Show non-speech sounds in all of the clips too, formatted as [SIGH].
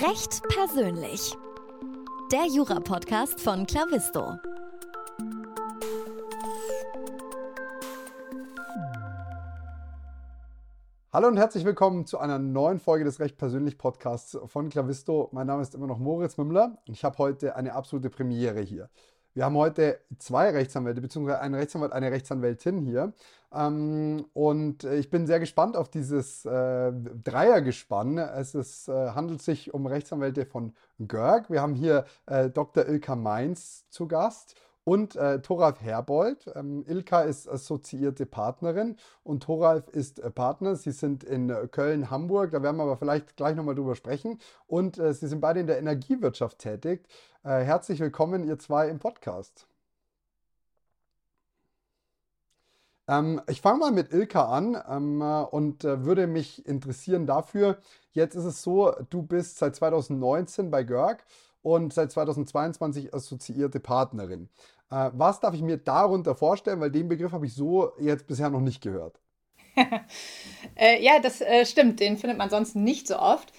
Recht persönlich. Der Jura-Podcast von Clavisto. Hallo und herzlich willkommen zu einer neuen Folge des Recht persönlich Podcasts von Clavisto. Mein Name ist immer noch Moritz Mümmler und ich habe heute eine absolute Premiere hier. Wir haben heute zwei Rechtsanwälte, beziehungsweise einen Rechtsanwalt, eine Rechtsanwältin hier. Ähm, und äh, ich bin sehr gespannt auf dieses äh, Dreiergespann. Es ist, äh, handelt sich um Rechtsanwälte von Görg. Wir haben hier äh, Dr. Ilka Mainz zu Gast und äh, Thoralf Herbold. Ähm, Ilka ist assoziierte Partnerin und Thoralf ist äh, Partner. Sie sind in äh, Köln, Hamburg, da werden wir aber vielleicht gleich nochmal drüber sprechen. Und äh, sie sind beide in der Energiewirtschaft tätig. Äh, herzlich willkommen, ihr zwei im Podcast. Ähm, ich fange mal mit Ilka an ähm, und äh, würde mich interessieren dafür. Jetzt ist es so, du bist seit 2019 bei Görg und seit 2022 assoziierte Partnerin. Äh, was darf ich mir darunter vorstellen? Weil den Begriff habe ich so jetzt bisher noch nicht gehört. [LAUGHS] äh, ja, das äh, stimmt. Den findet man sonst nicht so oft.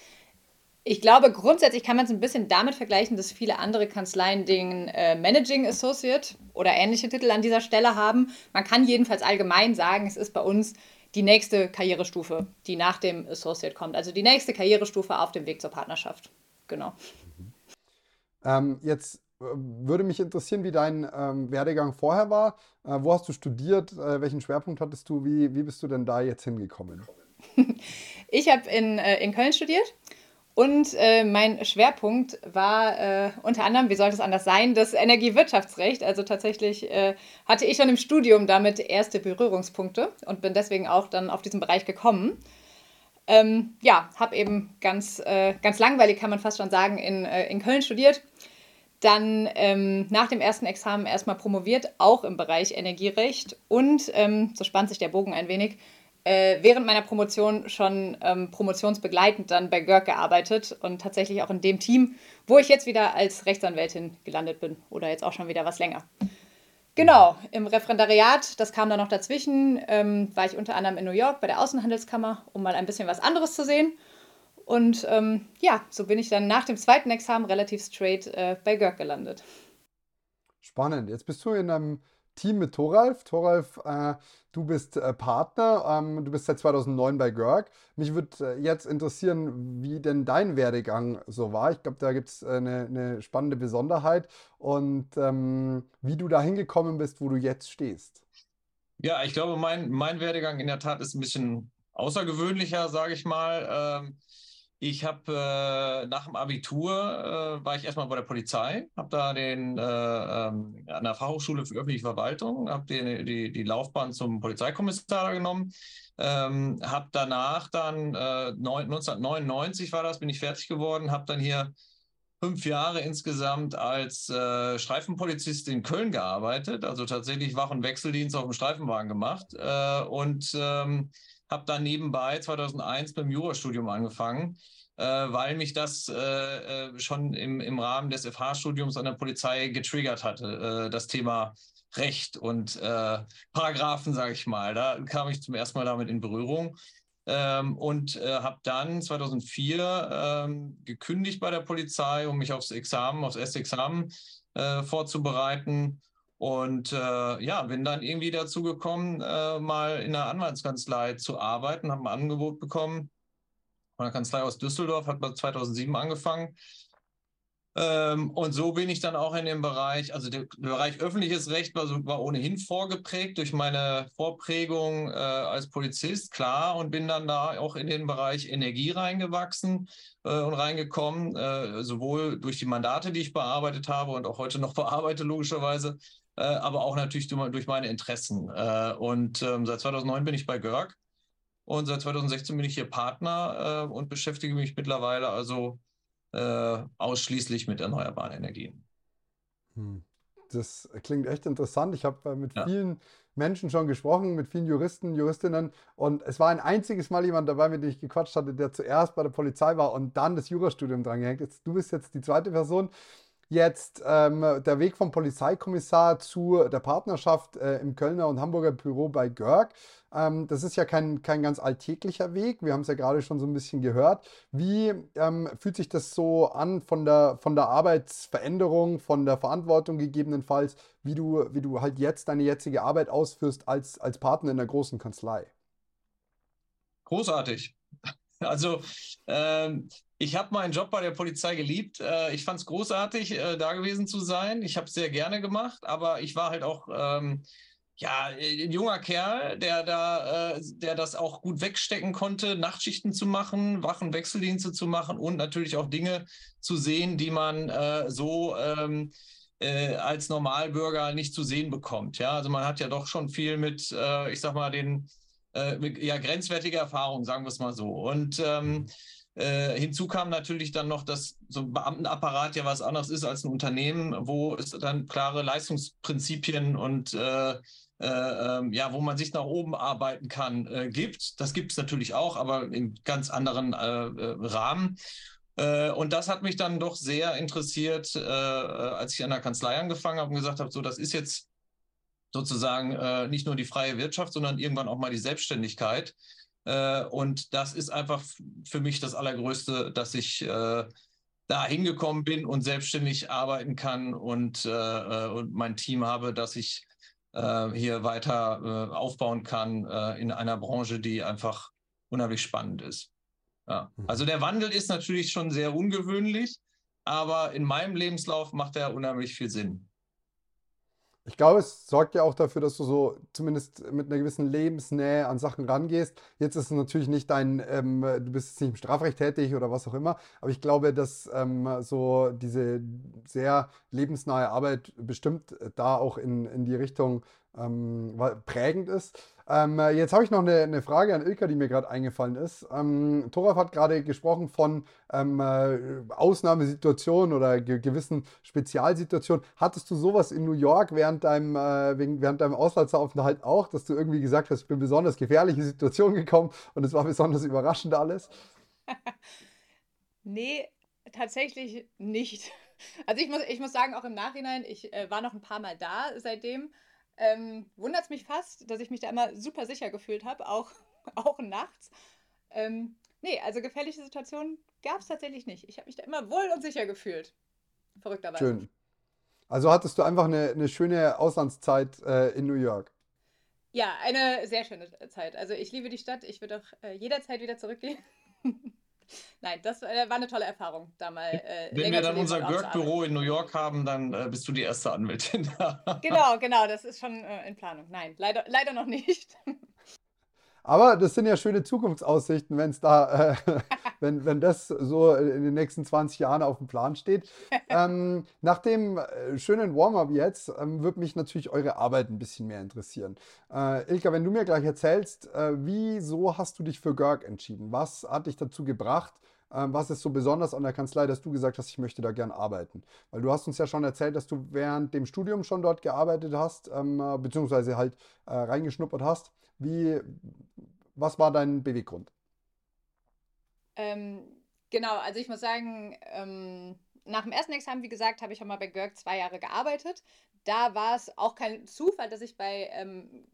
Ich glaube, grundsätzlich kann man es ein bisschen damit vergleichen, dass viele andere Kanzleien den äh, Managing Associate oder ähnliche Titel an dieser Stelle haben. Man kann jedenfalls allgemein sagen, es ist bei uns die nächste Karrierestufe, die nach dem Associate kommt. Also die nächste Karrierestufe auf dem Weg zur Partnerschaft. Genau. Mhm. Ähm, jetzt würde mich interessieren, wie dein ähm, Werdegang vorher war. Äh, wo hast du studiert? Äh, welchen Schwerpunkt hattest du? Wie, wie bist du denn da jetzt hingekommen? [LAUGHS] ich habe in, äh, in Köln studiert und äh, mein Schwerpunkt war äh, unter anderem, wie sollte es anders sein, das Energiewirtschaftsrecht. Also tatsächlich äh, hatte ich schon im Studium damit erste Berührungspunkte und bin deswegen auch dann auf diesen Bereich gekommen. Ähm, ja, habe eben ganz, ganz langweilig, kann man fast schon sagen, in, in Köln studiert dann ähm, nach dem ersten Examen erstmal promoviert, auch im Bereich Energierecht und, ähm, so spannt sich der Bogen ein wenig, äh, während meiner Promotion schon ähm, promotionsbegleitend dann bei GERK gearbeitet und tatsächlich auch in dem Team, wo ich jetzt wieder als Rechtsanwältin gelandet bin oder jetzt auch schon wieder was länger. Genau, im Referendariat, das kam dann noch dazwischen, ähm, war ich unter anderem in New York bei der Außenhandelskammer, um mal ein bisschen was anderes zu sehen und ähm, ja, so bin ich dann nach dem zweiten Examen relativ straight äh, bei Görg gelandet. Spannend. Jetzt bist du in einem Team mit Thoralf. Thoralf, äh, du bist äh, Partner, ähm, du bist seit 2009 bei Görg. Mich würde äh, jetzt interessieren, wie denn dein Werdegang so war. Ich glaube, da gibt es eine, eine, spannende Besonderheit und ähm, wie du da hingekommen bist, wo du jetzt stehst. Ja, ich glaube, mein, mein Werdegang in der Tat ist ein bisschen außergewöhnlicher, sage ich mal. Ähm, ich habe äh, nach dem Abitur äh, war ich erstmal bei der Polizei, habe da den äh, ähm, an der Fachhochschule für öffentliche Verwaltung, habe die, die, die Laufbahn zum Polizeikommissar genommen, ähm, habe danach dann 1999 äh, war das, bin ich fertig geworden, habe dann hier fünf Jahre insgesamt als äh, Streifenpolizist in Köln gearbeitet, also tatsächlich Wach- und Wechseldienst auf dem Streifenwagen gemacht äh, und ähm, habe dann nebenbei 2001 beim Jurastudium angefangen, äh, weil mich das äh, äh schon im, im Rahmen des FH-Studiums an der Polizei getriggert hatte, äh, das Thema Recht und äh, Paragraphen, sage ich mal. Da kam ich zum ersten Mal damit in Berührung. Ähm, und äh, habe dann 2004 ähm, gekündigt bei der Polizei, um mich aufs Examen, aufs erste Examen äh, vorzubereiten und äh, ja, bin dann irgendwie dazu gekommen, äh, mal in einer Anwaltskanzlei zu arbeiten, habe ein Angebot bekommen von einer Kanzlei aus Düsseldorf, hat 2007 angefangen. Ähm, und so bin ich dann auch in dem Bereich, also der, der Bereich öffentliches Recht war, war, ohnehin vorgeprägt durch meine Vorprägung äh, als Polizist, klar, und bin dann da auch in den Bereich Energie reingewachsen äh, und reingekommen, äh, sowohl durch die Mandate, die ich bearbeitet habe und auch heute noch bearbeite, logischerweise, äh, aber auch natürlich durch meine Interessen. Äh, und ähm, seit 2009 bin ich bei Görg und seit 2016 bin ich hier Partner äh, und beschäftige mich mittlerweile also ausschließlich mit erneuerbaren Energien. Hm. Das klingt echt interessant. Ich habe mit ja. vielen Menschen schon gesprochen, mit vielen Juristen, Juristinnen. Und es war ein einziges Mal jemand dabei, mit dem ich gequatscht hatte, der zuerst bei der Polizei war und dann das Jurastudium dran gehängt. Jetzt, du bist jetzt die zweite Person. Jetzt ähm, der Weg vom Polizeikommissar zu der Partnerschaft äh, im Kölner und Hamburger Büro bei Görg. Ähm, das ist ja kein, kein ganz alltäglicher Weg. Wir haben es ja gerade schon so ein bisschen gehört. Wie ähm, fühlt sich das so an von der, von der Arbeitsveränderung, von der Verantwortung gegebenenfalls, wie du, wie du halt jetzt deine jetzige Arbeit ausführst als, als Partner in der großen Kanzlei? Großartig. [LAUGHS] Also ähm, ich habe meinen Job bei der Polizei geliebt. Äh, ich fand es großartig, äh, da gewesen zu sein. Ich habe es sehr gerne gemacht, aber ich war halt auch ähm, ja, ein junger Kerl, der da, äh, der das auch gut wegstecken konnte, Nachtschichten zu machen, Wachen, Wechseldienste zu machen und natürlich auch Dinge zu sehen, die man äh, so ähm, äh, als Normalbürger nicht zu sehen bekommt. Ja, also man hat ja doch schon viel mit, äh, ich sag mal, den äh, ja, grenzwertige Erfahrungen, sagen wir es mal so. Und ähm, äh, hinzu kam natürlich dann noch, dass so ein Beamtenapparat ja was anderes ist als ein Unternehmen, wo es dann klare Leistungsprinzipien und äh, äh, ähm, ja, wo man sich nach oben arbeiten kann, äh, gibt. Das gibt es natürlich auch, aber in ganz anderen äh, Rahmen. und das hat mich dann doch sehr interessiert, als ich an der Kanzlei angefangen habe und gesagt habe, so, das ist jetzt sozusagen äh, nicht nur die freie Wirtschaft, sondern irgendwann auch mal die Selbstständigkeit. Äh, und das ist einfach für mich das Allergrößte, dass ich äh, da hingekommen bin und selbstständig arbeiten kann und, äh, und mein Team habe, dass ich hier weiter aufbauen kann in einer Branche, die einfach unheimlich spannend ist. Ja. Mhm. Also der Wandel ist natürlich schon sehr ungewöhnlich, aber in meinem Lebenslauf macht er unheimlich viel Sinn. Ich glaube, es sorgt ja auch dafür, dass du so zumindest mit einer gewissen Lebensnähe an Sachen rangehst. Jetzt ist es natürlich nicht dein, ähm, du bist jetzt nicht im Strafrecht tätig oder was auch immer, aber ich glaube, dass ähm, so diese sehr lebensnahe Arbeit bestimmt da auch in, in die Richtung ähm, prägend ist. Ähm, jetzt habe ich noch eine, eine, Frage an Ilka, die mir gerade eingefallen ist. Ähm, Thoraf hat gerade gesprochen von ähm, äh, Ausnahmesituationen oder ge gewissen Spezialsituationen. Hattest du sowas in New York während deinem, äh, während deinem Auslandsaufenthalt auch, dass du irgendwie gesagt hast, ich bin besonders gefährliche Situationen [LAUGHS] gekommen und es war besonders überraschend alles? [LAUGHS] nee, tatsächlich nicht. [LAUGHS] Also ich muss, ich muss sagen, auch im Nachhinein, ich äh, war noch ein paar Mal da seitdem ähm, Wundert es mich fast, dass ich mich da immer super sicher gefühlt habe, auch, [LAUGHS] auch nachts. Ähm, nee, also gefährliche Situationen gab es tatsächlich nicht. Ich habe mich da immer wohl und sicher gefühlt. Verrückterweise. Schön. Also hattest du einfach eine, eine schöne Auslandszeit äh, in New York? Ja, eine sehr schöne Zeit. Also ich liebe die Stadt. Ich würde auch äh, jederzeit wieder zurückgehen. [LAUGHS] [LAUGHS] Nein, das äh, war eine tolle Erfahrung, da mal. Äh, Wenn wir dann unser Work-Büro in New York haben, dann äh, bist du die erste Anwältin. genau, [LAUGHS] genau, das ist schon äh, in Planung. Nein, leider, leider noch nicht. [LAUGHS] Aber das sind ja schöne Zukunftsaussichten, wenn es da, äh, [LAUGHS] wenn, wenn das so in den nächsten 20 Jahren auf dem Plan steht. Ähm, nach dem äh, schönen Warm-up jetzt ähm, würde mich natürlich eure Arbeit ein bisschen mehr interessieren. Äh, Ilka, wenn du mir gleich erzählst, äh, wieso hast du dich für Görg entschieden? Was hat dich dazu gebracht? Ähm, was ist so besonders an der Kanzlei, dass du gesagt hast, ich möchte da gern arbeiten? Weil du hast uns ja schon erzählt, dass du während dem Studium schon dort gearbeitet hast, ähm, äh, beziehungsweise halt äh, reingeschnuppert hast. Wie, was war dein Beweggrund? Ähm, genau, also ich muss sagen, ähm, nach dem ersten Examen, wie gesagt, habe ich auch mal bei Görg zwei Jahre gearbeitet. Da war es auch kein Zufall, dass ich bei ähm,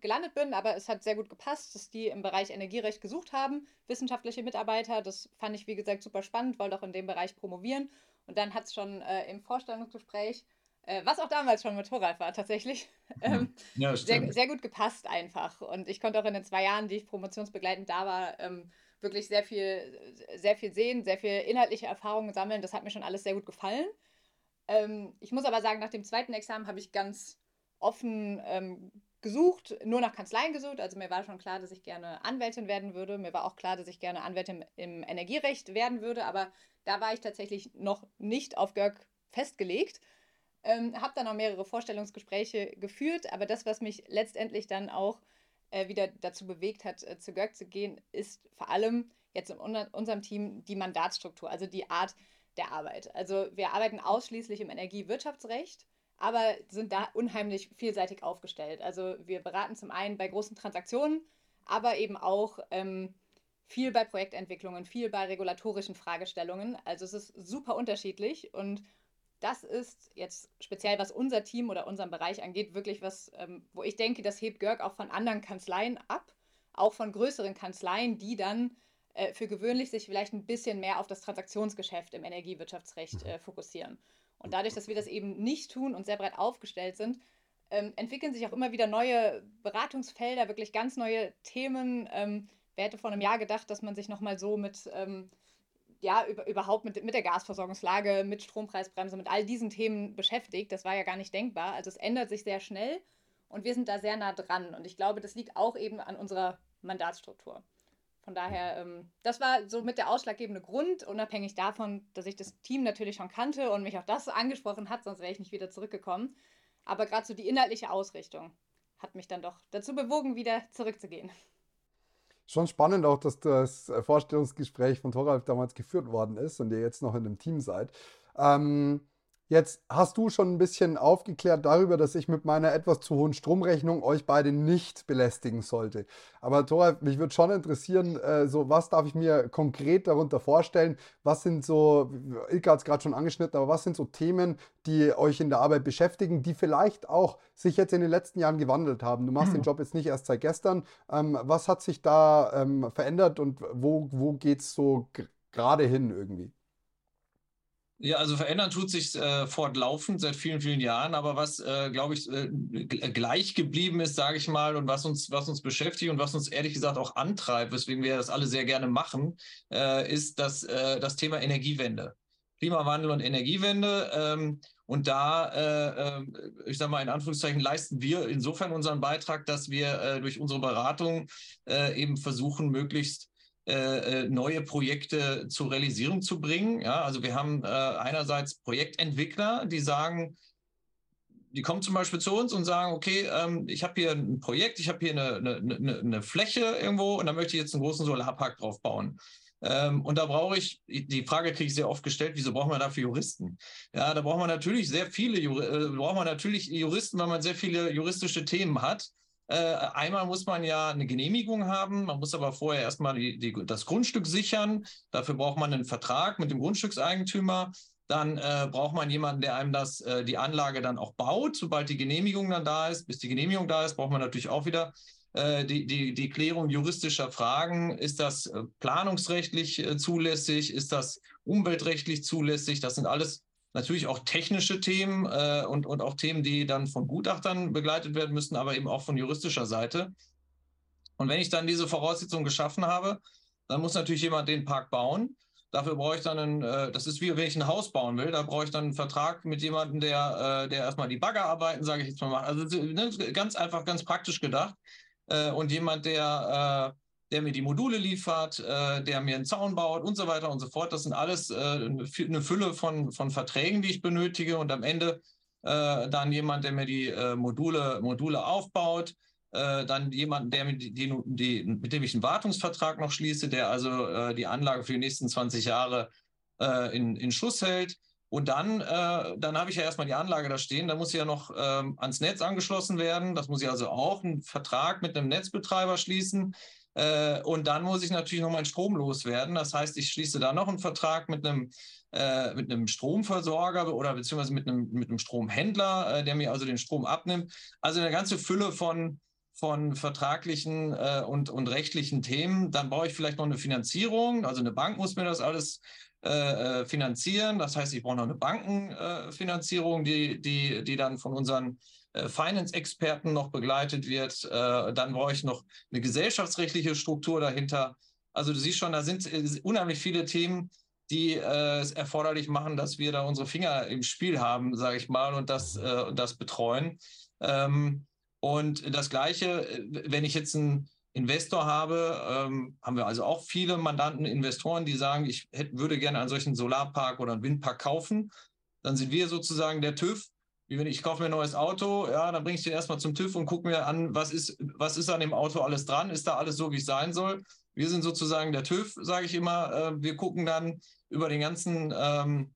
gelandet bin, aber es hat sehr gut gepasst, dass die im Bereich Energierecht gesucht haben, wissenschaftliche Mitarbeiter. Das fand ich, wie gesagt, super spannend, wollte auch in dem Bereich promovieren. Und dann hat es schon äh, im Vorstellungsgespräch äh, was auch damals schon mit Thoralf war tatsächlich, [LAUGHS] ähm, ja, sehr, sehr, gut gepasst einfach. Und ich konnte auch in den zwei Jahren, die ich promotionsbegleitend da war, ähm, wirklich sehr viel, sehr viel sehen, sehr viel inhaltliche Erfahrungen sammeln. Das hat mir schon alles sehr gut gefallen. Ähm, ich muss aber sagen, nach dem zweiten Examen habe ich ganz offen ähm, gesucht, nur nach Kanzleien gesucht. Also mir war schon klar, dass ich gerne Anwältin werden würde. Mir war auch klar, dass ich gerne Anwältin im, Energierecht werden würde. Aber da war ich tatsächlich noch nicht auf GÖRG festgelegt. Ähm, habe dann auch mehrere Vorstellungsgespräche geführt, aber das, was mich letztendlich dann auch äh, wieder dazu bewegt hat, äh, zu GÖG zu gehen, ist vor allem jetzt in unserem Team die Mandatsstruktur, also die Art der Arbeit. Also wir arbeiten ausschließlich im Energiewirtschaftsrecht, aber sind da unheimlich vielseitig aufgestellt. Also wir beraten zum einen bei großen Transaktionen, aber eben auch ähm, viel bei Projektentwicklungen, viel bei regulatorischen Fragestellungen. Also es ist super unterschiedlich und das ist jetzt speziell, was unser Team oder unseren Bereich angeht, wirklich was, ähm, wo ich denke, das hebt Görg auch von anderen Kanzleien ab, auch von größeren Kanzleien, die dann äh, für gewöhnlich sich vielleicht ein bisschen mehr auf das Transaktionsgeschäft im Energiewirtschaftsrecht mhm. äh, fokussieren. Und dadurch, dass wir das eben nicht tun und sehr breit aufgestellt sind, ähm, entwickeln sich auch immer wieder neue Beratungsfelder, wirklich ganz neue Themen. Ähm, wer hätte vor einem Jahr gedacht, dass man sich nochmal so mit, ähm, ja, über, überhaupt mit, mit der Gasversorgungslage, mit Strompreisbremse, mit all diesen Themen beschäftigt? Das war ja gar nicht denkbar. Also es ändert sich sehr schnell und wir sind da sehr nah dran. Und ich glaube, das liegt auch eben an unserer Mandatsstruktur. Von daher, ähm, das war so mit der ausschlaggebende Grund, unabhängig davon, dass ich das Team natürlich schon kannte und mich auch das angesprochen hat, sonst wäre ich nicht wieder zurückgekommen. Aber gerade so die inhaltliche Ausrichtung hat mich dann doch dazu bewogen, wieder zurückzugehen. Schon spannend auch, dass das Vorstellungsgespräch von Thoralf damals geführt worden ist und ihr jetzt noch in einem Team seid. Ähm, Jetzt hast du schon ein bisschen aufgeklärt darüber, dass ich mit meiner etwas zu hohen Stromrechnung euch beide nicht belästigen sollte. Aber Thoralf, mich würde schon interessieren, äh, so was darf ich mir konkret darunter vorstellen? Was sind so, Ilka hat es gerade schon angeschnitten, aber was sind so Themen, die euch in der Arbeit beschäftigen, die vielleicht auch sich jetzt in den letzten Jahren gewandelt haben? Du machst den Job jetzt nicht erst seit gestern. Ähm, was hat sich da ähm, verändert und wo, wo geht es so gerade hin irgendwie? Ja, also verändern tut sich äh, fortlaufend seit vielen, vielen Jahren, aber was, äh, glaube ich, äh, gleich geblieben ist, sage ich mal, und was uns, was uns beschäftigt und was uns ehrlich gesagt auch antreibt, weswegen wir das alle sehr gerne machen, äh, ist das, äh, das Thema Energiewende. Klimawandel und Energiewende. Ähm, und da, äh, ich sage mal in Anführungszeichen, leisten wir insofern unseren Beitrag, dass wir durch unsere Beratung eben versuchen, möglichst äh, äh, neue Projekte zur Realisierung zu bringen. Ja, also wir haben äh, einerseits Projektentwickler, die sagen, die kommen zum Beispiel zu uns und sagen, okay, ähm, ich habe hier ein Projekt, ich habe hier eine, eine, eine, Fläche irgendwo und da möchte ich jetzt einen großen Solarpark drauf bauen. Ähm, und da brauche ich, die Frage kriege ich sehr oft gestellt, wieso braucht man dafür Juristen? Ja, da braucht man natürlich sehr viele, äh, braucht man natürlich Juristen, weil man sehr viele juristische Themen hat. Äh, einmal muss man ja eine Genehmigung haben, man muss aber vorher erstmal die, die, das Grundstück sichern. Dafür braucht man einen Vertrag mit dem Grundstückseigentümer. Dann äh, braucht man jemanden, der einem das, äh, die Anlage dann auch baut, sobald die Genehmigung dann da ist. Bis die Genehmigung da ist, braucht man natürlich auch wieder äh, die, die, die Klärung juristischer Fragen. Ist das äh, planungsrechtlich äh, zulässig? Ist das umweltrechtlich zulässig? Das sind alles natürlich auch technische Themen äh, und, und auch Themen, die dann von Gutachtern begleitet werden müssen, aber eben auch von juristischer Seite. Und wenn ich dann diese Voraussetzungen geschaffen habe, dann muss natürlich jemand den Park bauen. Dafür brauche ich dann einen, äh, das ist wie wenn ich ein Haus bauen will, da brauche ich dann einen Vertrag mit jemandem, der, äh, der erstmal die Baggerarbeiten, sage ich jetzt mal, macht. Also ne, ganz einfach, ganz praktisch gedacht. Äh, und jemand, der der mir die Module liefert, äh, der mir einen Zaun baut und so weiter und so fort. Das sind alles äh, eine Fülle von, von Verträgen, die ich benötige und am Ende äh, dann jemand, der mir die äh, Module, Module aufbaut, äh, dann jemand, der mit, die, die, mit dem ich einen Wartungsvertrag noch schließe, der also äh, die Anlage für die nächsten 20 Jahre in, in Schuss hält. Und dann, äh, dann habe ich ja erstmal die Anlage da stehen. Da muss sie ja noch ähm, ans Netz angeschlossen werden. Das muss ich also auch einen Vertrag mit einem Netzbetreiber schließen. Äh, und dann muss ich natürlich noch meinen Strom loswerden. Das heißt, ich schließe da noch einen Vertrag mit einem, äh, mit einem Stromversorger oder beziehungsweise mit einem, mit einem Stromhändler, äh, der mir also den Strom abnimmt. Also eine ganze Fülle von, von vertraglichen äh, und, und rechtlichen Themen. Dann brauche ich vielleicht noch eine Finanzierung. Also eine Bank muss mir das alles äh, äh, finanzieren. Das heißt, ich brauche noch eine Bankenfinanzierung, die, die, die dann von unseren äh, Finance-Experten noch begleitet wird. Äh, dann brauche ich noch eine gesellschaftsrechtliche Struktur dahinter. Also du siehst schon, da sind äh, unheimlich viele Themen, die es erforderlich machen, dass wir da unsere Finger im Spiel haben, sage ich mal, und das, das betreuen. Ähm, und das Gleiche, wenn ich jetzt einen Investor habe, ähm, haben wir also auch viele Mandanten, Investoren, die sagen, ich hätte, würde gerne einen solchen Solarpark oder einen Windpark kaufen. Dann sind wir sozusagen der TÜV, wie wenn ich kaufe mir ein neues Auto, ja, dann bringe ich den erstmal zum TÜV und gucke mir an, was ist, was ist an dem Auto alles dran? Ist da alles so, wie es sein soll? Wir sind sozusagen der TÜV, sage ich immer. Äh, wir gucken dann über den ganzen, ähm,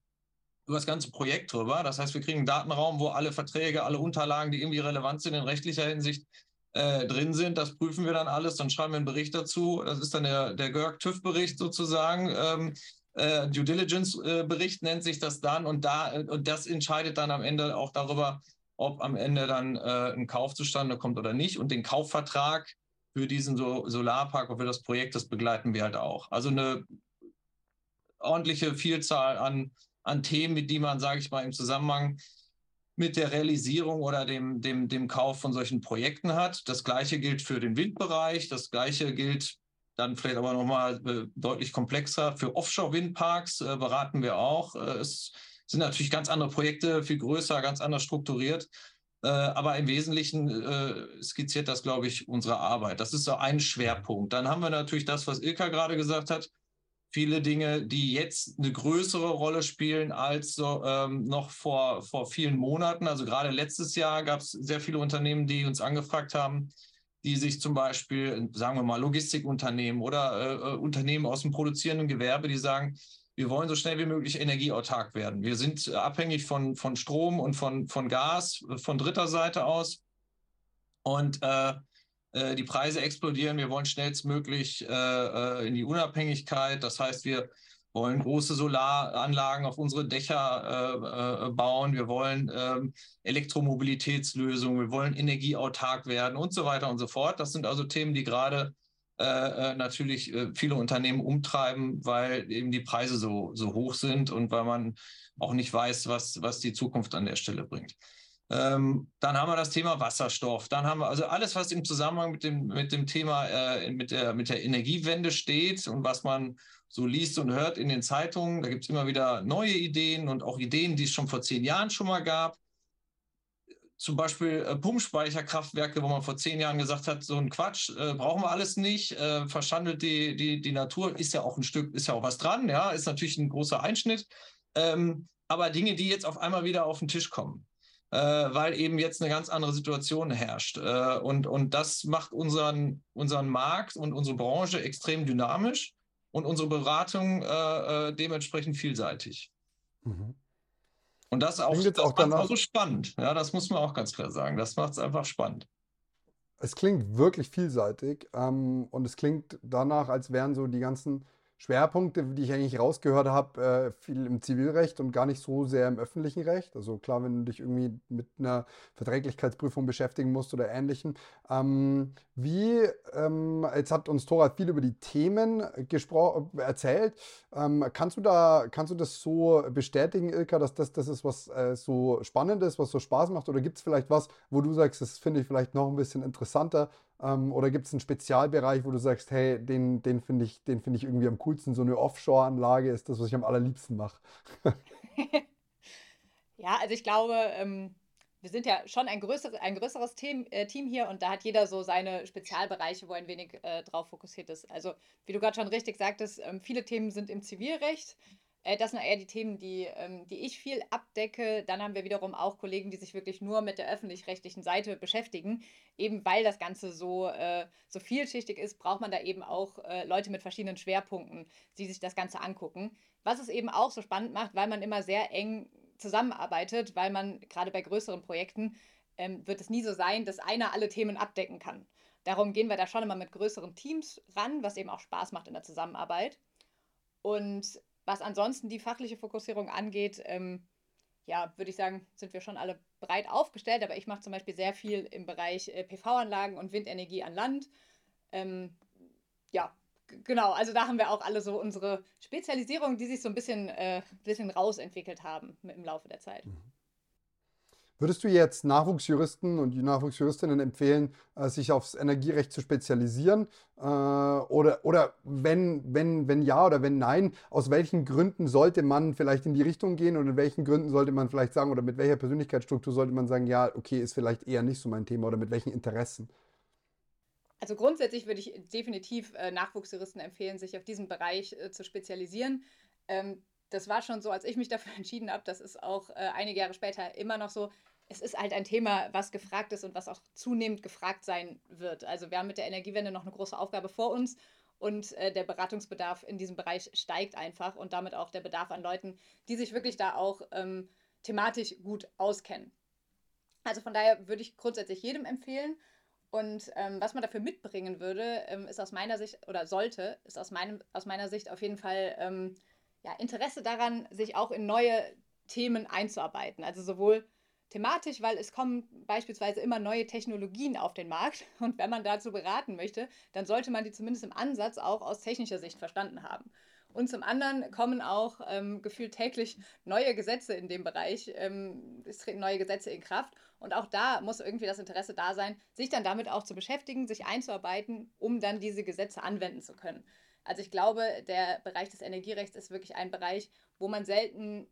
über das ganze Projekt drüber. Das heißt, wir kriegen einen Datenraum, wo alle Verträge, alle Unterlagen, die irgendwie relevant sind in rechtlicher Hinsicht, äh, drin sind. Das prüfen wir dann alles, dann schreiben wir einen Bericht dazu. Das ist dann der, der GERG-TÜV-Bericht sozusagen. Ähm, Äh, Due Diligence-Bericht äh, nennt sich das dann und da und das entscheidet dann am Ende auch darüber, ob am Ende dann äh, ein Kauf zustande kommt oder nicht. Und den Kaufvertrag für diesen so Solarpark und für das Projekt, das begleiten wir halt auch. Also eine ordentliche Vielzahl an, an Themen, mit die man, sage ich mal, im Zusammenhang mit der Realisierung oder dem, dem, dem Kauf von solchen Projekten hat. Das gleiche gilt für den Windbereich, das gleiche gilt dann vielleicht aber nochmal äh, deutlich komplexer für Offshore-Windparks äh, beraten wir auch. Äh, es sind natürlich ganz andere Projekte, viel größer, ganz anders strukturiert. Äh, aber im Wesentlichen äh, skizziert das, glaube ich, unsere Arbeit. Das ist so ein Schwerpunkt. Dann haben wir natürlich das, was Ilka gerade gesagt hat. Viele Dinge, die jetzt eine größere Rolle spielen als so, ähm, noch vor, vor vielen Monaten. Also gerade letztes Jahr gab es sehr viele Unternehmen, die uns angefragt haben, die sich zum Beispiel, sagen wir mal, Logistikunternehmen oder äh, äh Unternehmen aus dem produzierenden Gewerbe, die sagen, wir wollen so schnell wie möglich energieautark werden. Wir sind abhängig von, von Strom und von, von Gas von dritter Seite aus. Und äh, äh, die Preise explodieren. Wir wollen schnellstmöglich äh, äh, in die Unabhängigkeit. Das heißt, wir wollen große Solaranlagen auf unsere Dächer äh, bauen. Wir wollen ähm, Elektromobilitätslösungen. Wir wollen energieautark werden und so weiter und so fort. Das sind also Themen, die gerade äh, äh, natürlich äh, viele Unternehmen umtreiben, weil eben die Preise so, so hoch sind und weil man auch nicht weiß, was, was die Zukunft an der Stelle bringt. Ähm, dann haben wir das Thema Wasserstoff. Dann haben wir also alles, was im Zusammenhang mit dem, mit dem Thema, äh, mit, der, mit der Energiewende steht und was man so liest und hört in den Zeitungen. Da gibt es immer wieder neue Ideen und auch Ideen, die es schon vor zehn Jahren schon mal gab zum Beispiel äh, Pumpspeicherkraftwerke, wo man vor zehn Jahren gesagt hat, so ein Quatsch, äh, brauchen wir alles nicht, äh, verschandelt die, die, die Natur, ist ja auch ein Stück, ist ja auch was dran, ja, ist natürlich ein großer Einschnitt. Ähm, aber Dinge, die jetzt auf einmal wieder auf den Tisch kommen, äh, weil eben jetzt eine ganz andere Situation herrscht. Äh, und, und das macht unseren, unseren Markt und unsere Branche extrem dynamisch und unsere Beratung äh, dementsprechend vielseitig. Mhm. Und das auch, das auch danach, so spannend. Ja, das muss man auch ganz klar sagen. Das macht es einfach spannend. Es klingt wirklich vielseitig ähm, und es klingt danach, als wären so die ganzen Schwerpunkte, die ich eigentlich rausgehört habe, äh, viel im Zivilrecht und gar nicht so sehr im öffentlichen Recht. Also klar, wenn du dich irgendwie mit einer Verträglichkeitsprüfung beschäftigen musst oder ähnlichem. Ähm, wie, ähm, jetzt hat uns Thora viel über die Themen erzählt. Ähm, kannst, du da, kannst du das so bestätigen, Ilka, dass das das ist, was äh, so spannend ist, was so Spaß macht? Oder gibt es vielleicht was, wo du sagst, das finde ich vielleicht noch ein bisschen interessanter, ähm, oder gibt es einen Spezialbereich, wo du sagst, hey, den, den finde ich, find ich irgendwie am coolsten, so eine Offshore-Anlage ist das, was ich am allerliebsten mache? [LAUGHS] ja, also ich glaube, ähm, wir sind ja schon ein, größer, ein größeres Team, äh, Team hier und da hat jeder so seine Spezialbereiche, wo ein wenig äh, drauf fokussiert ist. Also, wie du gerade schon richtig sagtest, ähm, viele Themen sind im Zivilrecht. Äh, das sind eher die Themen, die, ähm, die ich viel abdecke. Dann haben wir wiederum auch Kollegen, die sich wirklich nur mit der öffentlich-rechtlichen Seite beschäftigen. Eben weil das Ganze so, äh, so vielschichtig ist, braucht man da eben auch äh, Leute mit verschiedenen Schwerpunkten, die sich das Ganze angucken. Was es eben auch so spannend macht, weil man immer sehr eng zusammenarbeitet, weil man gerade bei größeren Projekten ähm, wird es nie so sein, dass einer alle Themen abdecken kann. Darum gehen wir da schon immer mit größeren Teams ran, was eben auch Spaß macht in der Zusammenarbeit. Und was ansonsten die fachliche Fokussierung angeht, ähm, ja, würde ich sagen, sind wir schon alle breit aufgestellt, aber ich mache zum Beispiel sehr viel im Bereich äh, PV-Anlagen und Windenergie an Land. Ähm, ja, genau, also da haben wir auch alle so unsere Spezialisierungen, die sich so ein bisschen, äh, bisschen rausentwickelt haben im Laufe der Zeit. Mhm. Würdest du jetzt Nachwuchsjuristen und Nachwuchsjuristinnen empfehlen, äh, sich aufs Energierecht zu spezialisieren? Äh, oder oder wenn, wenn, wenn ja oder wenn nein, aus welchen Gründen sollte man vielleicht in die Richtung gehen und in welchen Gründen sollte man vielleicht sagen oder mit welcher Persönlichkeitsstruktur sollte man sagen, ja, okay, ist vielleicht eher nicht so mein Thema oder mit welchen Interessen? Also grundsätzlich würde ich definitiv äh, Nachwuchsjuristen empfehlen, sich auf diesen Bereich zu spezialisieren. Ähm, das war schon so, als ich mich dafür [LAUGHS] entschieden habe, das ist auch äh, einige Jahre später immer noch so. Es ist halt ein Thema, was gefragt ist und was auch zunehmend gefragt sein wird. Also wir haben mit der Energiewende noch eine große Aufgabe vor uns und äh, der Beratungsbedarf in diesem Bereich steigt einfach und damit auch der Bedarf an Leuten, die sich wirklich da auch ähm, thematisch gut auskennen. Also von daher würde ich grundsätzlich jedem empfehlen. Und ähm, was man dafür mitbringen würde, ähm, ist aus meiner Sicht, oder sollte, ist aus, meinem, aus meiner Sicht auf jeden Fall ähm, ja, Interesse daran, sich auch in neue Themen einzuarbeiten. Also sowohl thematisch, weil es kommen beispielsweise immer neue Technologien auf den Markt. [LAUGHS] Und wenn man dazu beraten möchte, dann sollte man die zumindest im Ansatz auch aus technischer Sicht verstanden haben. Und zum anderen kommen auch ähm, gefühlt täglich neue Gesetze in dem Bereich. Ähm, es treten neue Gesetze in Kraft. Und auch da muss irgendwie das Interesse da sein, sich dann damit auch zu beschäftigen, sich einzuarbeiten, um dann diese Gesetze anwenden zu können. Also ich glaube, der Bereich des Energierechts ist wirklich ein Bereich, wo man selten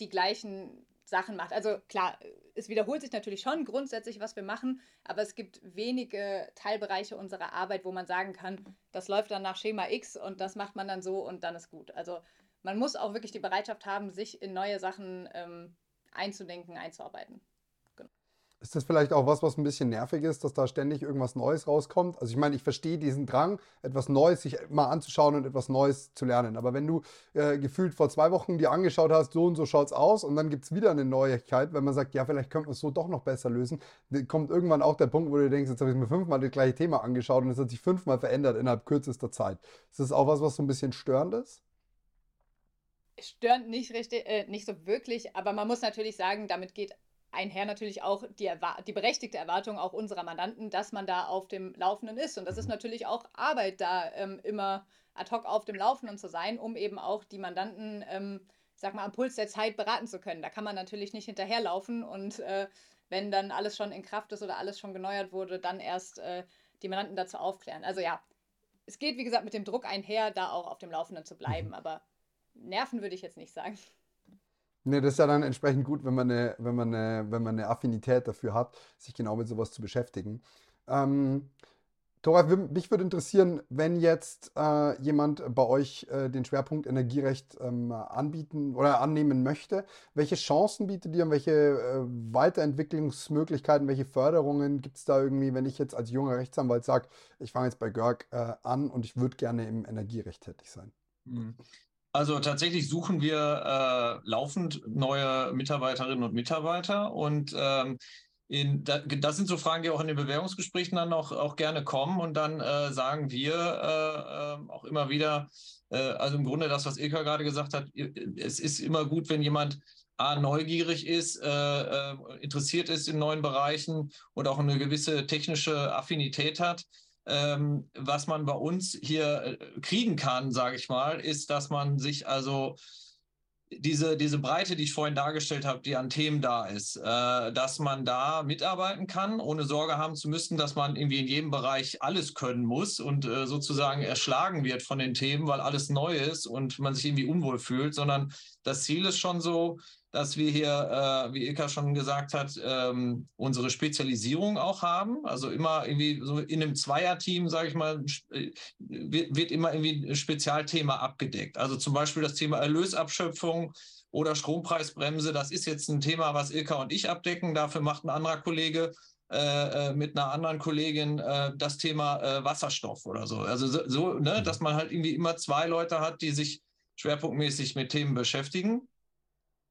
die gleichen Sachen macht. Also klar, es wiederholt sich natürlich schon grundsätzlich, was wir machen, aber es gibt wenige Teilbereiche unserer Arbeit, wo man sagen kann, das läuft dann nach Schema X und das macht man dann so und dann ist gut. Also man muss auch wirklich die Bereitschaft haben, sich in neue Sachen ähm, einzudenken, einzuarbeiten. Ist das vielleicht auch was, was ein bisschen nervig ist, dass da ständig irgendwas Neues rauskommt? Also ich meine, ich verstehe diesen Drang, etwas Neues sich mal anzuschauen und etwas Neues zu lernen. Aber wenn du äh, gefühlt vor zwei Wochen dir angeschaut hast, so und so schaut es aus und dann gibt es wieder eine Neuigkeit, wenn man sagt, ja, vielleicht könnte man es so doch noch besser lösen, kommt irgendwann auch der Punkt, wo du denkst, jetzt habe ich mir fünfmal das gleiche Thema angeschaut und es hat sich fünfmal verändert innerhalb kürzester Zeit. Ist das auch was, was so ein bisschen störend ist? Störend nicht richtig, äh, nicht so wirklich, aber man muss natürlich sagen, damit geht einher natürlich auch die, die berechtigte Erwartung auch unserer Mandanten, dass man da auf dem Laufenden ist. Und das ist mhm. natürlich auch Arbeit, da ähm, immer ad hoc auf dem Laufenden zu sein, um eben auch die Mandanten, ähm, sag mal, am Puls der Zeit beraten zu können. Da kann man natürlich nicht hinterherlaufen und äh, wenn dann alles schon in Kraft ist oder alles schon geneuert wurde, dann erst äh, die Mandanten dazu aufklären. Also ja, es geht, wie gesagt, mit dem Druck einher, da auch auf dem Laufenden zu bleiben, mhm. aber nerven würde ich jetzt nicht sagen. Ne, das ist ja dann entsprechend gut, wenn man, eine, wenn, man eine, wenn man eine Affinität dafür hat, sich genau mit sowas zu beschäftigen. Ähm, Thora, mich würde interessieren, wenn jetzt äh, jemand bei euch äh, den Schwerpunkt Energierecht ähm, anbieten oder annehmen möchte, welche Chancen bietet ihr und welche äh, Weiterentwicklungsmöglichkeiten, welche Förderungen gibt es da irgendwie, wenn ich jetzt als junger Rechtsanwalt sage, ich fange jetzt bei Görg äh, an und ich würde gerne im Energierecht tätig sein? Mhm. Also tatsächlich suchen wir äh, laufend neue Mitarbeiterinnen und Mitarbeiter und ähm, in, da, das sind so Fragen, die auch in den Bewerbungsgesprächen dann auch, auch gerne kommen und dann äh, sagen wir äh, ähm, auch immer wieder, äh, also im Grunde das, was Ilka gerade gesagt hat, es ist immer gut, wenn jemand A, neugierig ist, äh, äh, interessiert ist in neuen Bereichen und auch eine gewisse technische Affinität hat ähm, was man bei uns hier äh, kriegen kann, sage ich mal, ist, dass man sich also diese, diese Breite, die ich vorhin dargestellt habe, die an Themen da ist, äh, dass man da mitarbeiten kann, ohne Sorge haben zu müssen, dass man irgendwie in jedem Bereich alles können muss und äh, sozusagen erschlagen wird von den Themen, weil alles neu ist und man sich irgendwie unwohl fühlt, sondern das Ziel ist schon so, dass wir hier, äh, wie Ilka schon gesagt hat, ähm, unsere Spezialisierung auch haben. Also immer irgendwie so in einem Zweierteam, sage ich mal, äh, wird, wird immer irgendwie ein Spezialthema abgedeckt. Also zum Beispiel das Thema Erlösabschöpfung oder Strompreisbremse. Das ist jetzt ein Thema, was Ilka und ich abdecken. Dafür macht ein anderer Kollege äh, äh mit einer anderen Kollegin äh, das Thema äh, Wasserstoff oder so. Also so, so ne, dass man halt irgendwie immer zwei Leute hat, die sich schwerpunktmäßig mit Themen beschäftigen.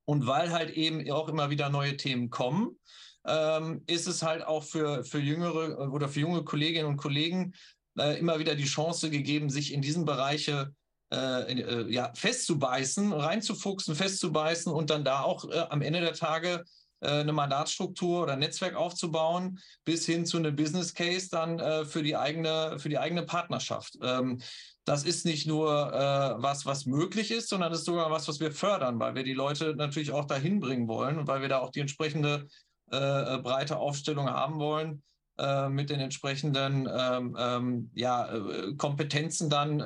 Und weil halt eben auch immer wieder neue Themen kommen, ähm, ist es halt auch für, für jüngere oder für junge Kolleginnen und Kollegen äh, immer wieder die Chance gegeben, sich in diesen Bereiche äh, äh, ja, festzubeißen, reinzufuchsen, festzubeißen und dann da auch äh, am Ende der Tage äh, eine Mandatsstruktur oder ein Netzwerk aufzubauen, bis hin zu einem Business Case dann äh, für, die eigene, für die eigene Partnerschaft. Ähm, das ist nicht nur äh, was, was möglich ist, sondern es ist sogar was, was wir fördern, weil wir die Leute natürlich auch dahin bringen wollen und weil wir da auch die entsprechende äh, äh breite Aufstellung haben wollen äh, mit den entsprechenden ähm, ähm, ja, äh, Kompetenzen dann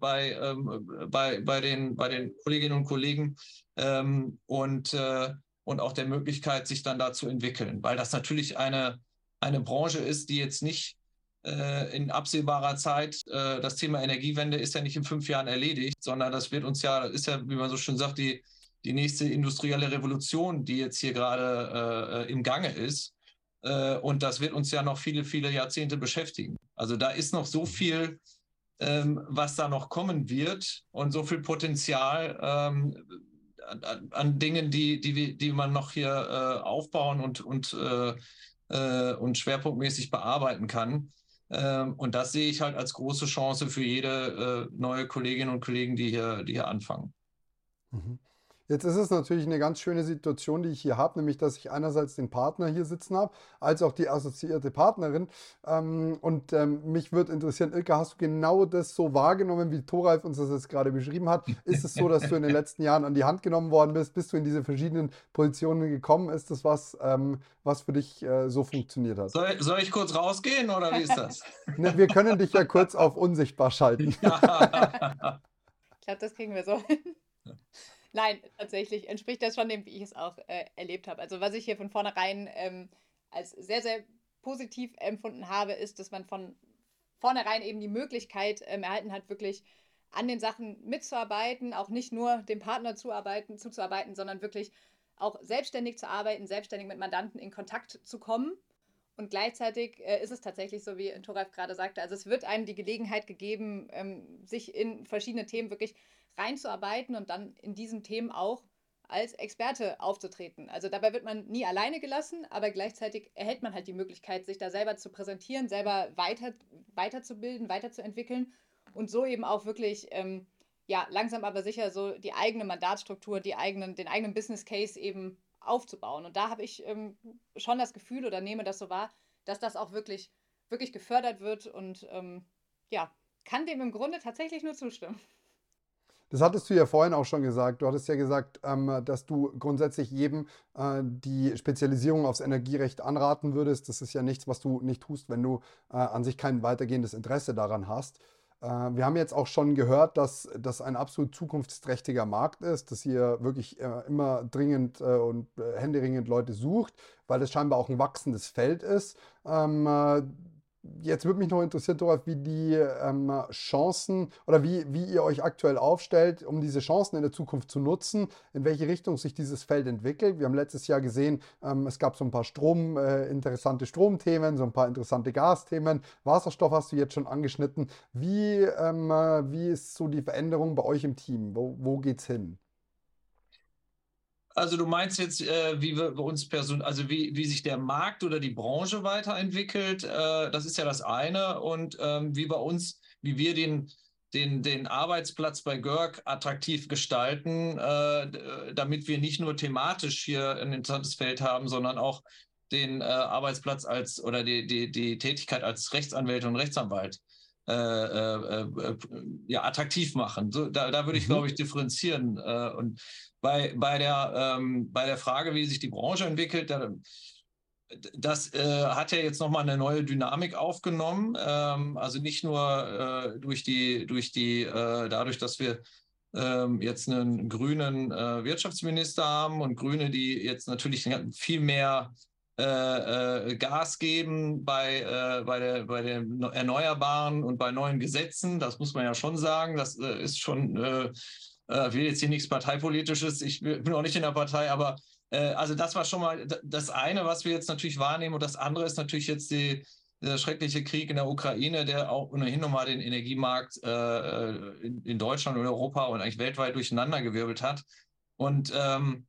bei, ähm, bei, bei, den, bei den Kolleginnen und Kollegen ähm, und, und auch der Möglichkeit, sich dann da zu entwickeln, weil das natürlich eine, eine Branche ist, die jetzt nicht in absehbarer Zeit. Äh, das Thema Energiewende ist ja nicht in fünf Jahren erledigt, sondern das wird uns ja, ist ja, wie man so schön sagt, die, die nächste industrielle Revolution, die jetzt hier gerade äh, im Gange ist. Äh, und das wird uns ja noch viele, viele Jahrzehnte beschäftigen. Also da ist noch so viel, ähm, was da noch kommen wird und so viel Potenzial ähm, an, an, Dingen, die, die, die man noch hier äh, aufbauen und, und, äh, und schwerpunktmäßig bearbeiten kann. Ähm, und das sehe ich halt als große Chance für jede äh, neue Kolleginnen und Kollegen, die hier, die hier anfangen. Mhm. Jetzt ist es natürlich eine ganz schöne Situation, die ich hier habe, nämlich dass ich einerseits den Partner hier sitzen habe, als auch die assoziierte Partnerin. Ähm, und ähm, mich würde interessieren, Ilka, hast du genau das so wahrgenommen, wie Thoralf uns das jetzt gerade beschrieben hat? Ist es so, dass du in den letzten Jahren an die Hand genommen worden bist? Bist du in diese verschiedenen Positionen gekommen? Ist das was, ähm, was für dich äh, so funktioniert hat? Soll, soll, ich kurz rausgehen oder wie ist das? [LAUGHS] ne, wir können dich ja kurz auf unsichtbar schalten. [LAUGHS] ich glaube, das kriegen wir so hin. [LAUGHS] Nein, tatsächlich entspricht das schon dem, wie ich es auch äh, erlebt habe. Also was ich hier von vornherein ähm, als sehr, sehr positiv empfunden habe, ist, dass man von vornherein eben die Möglichkeit ähm, erhalten hat, wirklich an den Sachen mitzuarbeiten, auch nicht nur dem Partner zuarbeiten, zuzuarbeiten, sondern wirklich auch selbstständig zu arbeiten, selbstständig mit Mandanten in Kontakt zu kommen. Und gleichzeitig äh, ist es tatsächlich so, wie Thoralf gerade sagte, also es wird einem die Gelegenheit gegeben, ähm, sich in verschiedene Themen wirklich reinzuarbeiten und dann in diesen Themen auch als Experte aufzutreten. Also dabei wird man nie alleine gelassen, aber gleichzeitig erhält man halt die Möglichkeit, sich da selber zu präsentieren, selber weiter, weiterzubilden, weiterzuentwickeln und so eben auch wirklich ähm, ja, langsam aber sicher so die eigene Mandatsstruktur, die eigenen, den eigenen Business Case eben aufzubauen. Und da habe ich ähm, schon das Gefühl oder nehme das so wahr, dass das auch wirklich, wirklich gefördert wird und ähm, ja, kann dem im Grunde tatsächlich nur zustimmen. Das hattest du ja vorhin auch schon gesagt. Du hattest ja gesagt, ähm, dass du grundsätzlich jedem äh, die Spezialisierung aufs Energierecht anraten würdest. Das ist ja nichts, was du nicht tust, wenn du äh, an sich kein weitergehendes Interesse daran hast. Äh, wir haben jetzt auch schon gehört, dass das ein absolut zukunftsträchtiger Markt ist, dass ihr wirklich äh, immer dringend äh, und händeringend Leute sucht, weil es scheinbar auch ein wachsendes Feld ist. Jetzt würde mich noch interessieren, Doraf, wie die ähm, Chancen oder wie, wie ihr euch aktuell aufstellt, um diese Chancen in der Zukunft zu nutzen, in welche Richtung sich dieses Feld entwickelt. Wir haben letztes Jahr gesehen, ähm, es gab so ein paar Strom, äh, interessante Stromthemen, so ein paar interessante Gasthemen. Wasserstoff hast du jetzt schon angeschnitten. Wie, ähm, äh, wie ist so die Veränderung bei euch im Team? Wo, wo es hin? Also du meinst jetzt, äh, wie wir uns Person, also wie, wie sich der Markt oder die Branche weiterentwickelt, äh, das ist ja das eine. Und ähm, wie bei uns, wie wir den, den, den Arbeitsplatz bei Görg attraktiv gestalten, äh, damit wir nicht nur thematisch hier ein interessantes Feld haben, sondern auch den äh, Arbeitsplatz als oder die, die, die Tätigkeit als Rechtsanwälte und Rechtsanwalt äh, äh, äh, ja, attraktiv machen. So, da, da würde ich, mhm. glaube ich, differenzieren. Äh, und bei, bei, der, ähm, bei der Frage, wie sich die Branche entwickelt, da, das äh, hat ja jetzt nochmal eine neue Dynamik aufgenommen. Ähm, also nicht nur äh, durch die, durch die, äh, dadurch, dass wir ähm, jetzt einen grünen Wirtschaftsminister haben und Grüne, die jetzt natürlich viel mehr äh, äh, Gas geben bei, äh, bei, der, bei den Erneuerbaren und bei neuen Gesetzen. Das muss man ja schon sagen. Das äh, ist schon, äh, äh, will jetzt hier nichts Parteipolitisches. Ich bin auch nicht in der Partei, aber also das war schon mal das eine, was wir jetzt natürlich wahrnehmen. Und das andere ist natürlich jetzt die, der schreckliche Krieg in der Ukraine, der auch ohnehin nochmal den Energiemarkt in, in, Deutschland und Europa und eigentlich weltweit durcheinandergewirbelt hat. Und ähm,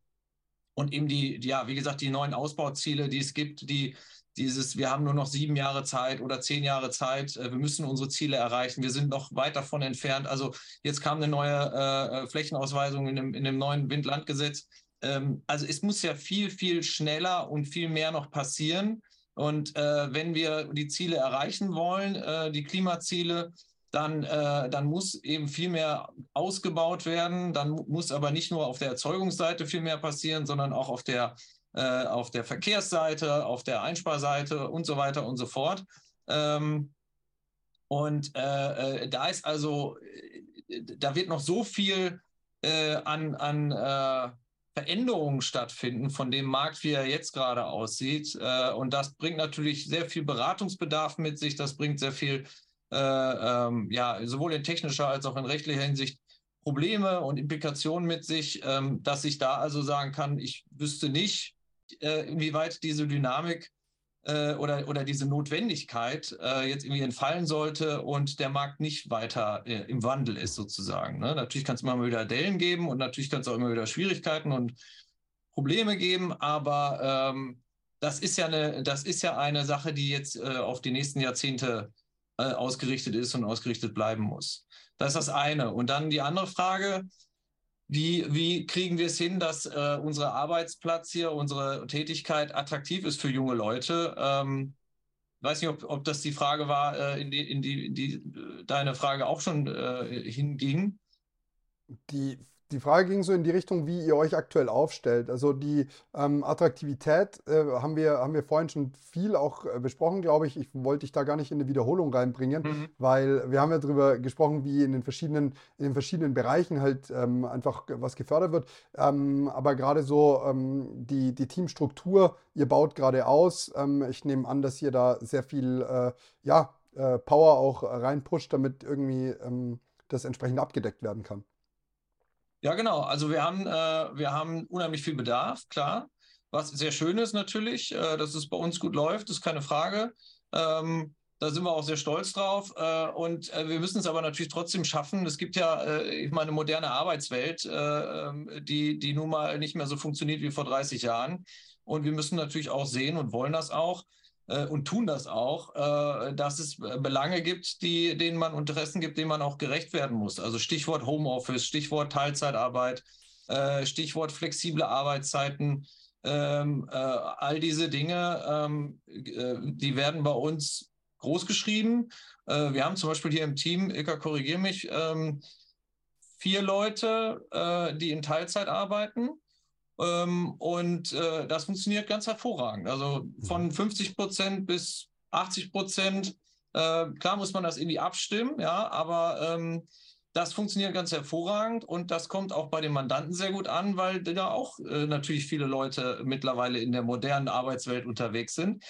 und eben die, die, ja, wie gesagt, die neuen Ausbauziele, die es gibt, die dieses, wir haben nur noch sieben Jahre Zeit oder zehn Jahre Zeit, äh, wir müssen unsere Ziele erreichen, wir sind noch weit davon entfernt. Also jetzt kam eine neue äh, Flächenausweisung in dem, in dem neuen Windlandgesetz. Ähm, also es muss ja viel, viel schneller und viel mehr noch passieren. Und äh, wenn wir die Ziele erreichen wollen, äh, die Klimaziele, dann, äh, dann muss eben viel mehr ausgebaut werden. Dann muss aber nicht nur auf der Erzeugungsseite viel mehr passieren, sondern auch auf der, äh, auf der Verkehrsseite, auf der Einsparseite und so weiter und so fort. Ähm, und äh, äh da ist also, äh, da wird noch so viel äh, an, an Veränderungen stattfinden von dem Markt, wie er jetzt gerade aussieht. und das bringt natürlich sehr viel Beratungsbedarf mit sich, das bringt sehr viel äh, ähm, ja, sowohl in technischer als auch in rechtlicher Hinsicht Probleme und Implikationen mit sich, ähm, dass ich da also sagen kann, ich wüsste nicht, äh, inwieweit diese Dynamik äh, oder, oder diese Notwendigkeit äh, jetzt irgendwie entfallen sollte und der Markt nicht weiter äh, im Wandel ist sozusagen. Ne? Natürlich kann es immer wieder Dellen geben und natürlich kann es auch immer wieder Schwierigkeiten und Probleme geben, aber ähm, das ist ja eine, das ist ja eine Sache, die jetzt äh, auf die nächsten Jahrzehnte äh, ausgerichtet ist und ausgerichtet bleiben muss. Das ist das eine. Und dann die andere Frage, wie, wie kriegen wir es hin, dass äh, unser Arbeitsplatz hier, unsere Tätigkeit attraktiv ist für junge Leute? Ähm, weiß nicht, ob, ob das die Frage war, äh, in, die, in, die, in die deine Frage auch schon äh, hinging. Die die Frage ging so in die Richtung, wie ihr euch aktuell aufstellt. Also die ähm, Attraktivität äh, haben, wir, haben wir vorhin schon viel auch äh, besprochen, glaube ich. Ich wollte dich da gar nicht in eine Wiederholung reinbringen, mhm. weil wir haben ja darüber gesprochen, wie in den verschiedenen, in den verschiedenen Bereichen halt ähm, einfach was gefördert wird. Ähm, aber gerade so ähm, die, die Teamstruktur, ihr baut gerade aus. Ähm, ich nehme an, dass ihr da sehr viel äh, ja, äh, Power auch reinpusht, damit irgendwie ähm, das entsprechend abgedeckt werden kann. Ja, genau. Also wir haben, äh, wir haben unheimlich viel Bedarf, klar. Was sehr schön ist natürlich, äh, dass es bei uns gut läuft, ist keine Frage. Ähm, da sind wir auch sehr stolz drauf. Äh, und äh, wir müssen es aber natürlich trotzdem schaffen. Es gibt ja, äh, ich meine, moderne Arbeitswelt, äh, ähm, die, die nun mal nicht mehr so funktioniert wie vor 30 Jahren. Und wir müssen natürlich auch sehen und wollen das auch, äh, und tun das auch, äh, dass es Belange gibt, die, denen man Interessen gibt, denen man auch gerecht werden muss. Also Stichwort Homeoffice, Stichwort Teilzeitarbeit, äh, Stichwort flexible Arbeitszeiten. Ähm, äh, all diese Dinge, ähm, äh, die werden bei uns großgeschrieben. wir haben zum Beispiel hier im Team, Ilka, korrigiere mich, ähm, vier Leute, die in Teilzeit arbeiten. Ähm, und äh, das funktioniert ganz hervorragend. Also von 50 mhm. Prozent bis 80 Prozent. Äh, klar muss man das irgendwie abstimmen, ja, aber ähm, das funktioniert ganz hervorragend und das kommt auch bei den Mandanten sehr gut an, weil da auch äh, natürlich viele Leute mittlerweile in der modernen Arbeitswelt unterwegs sind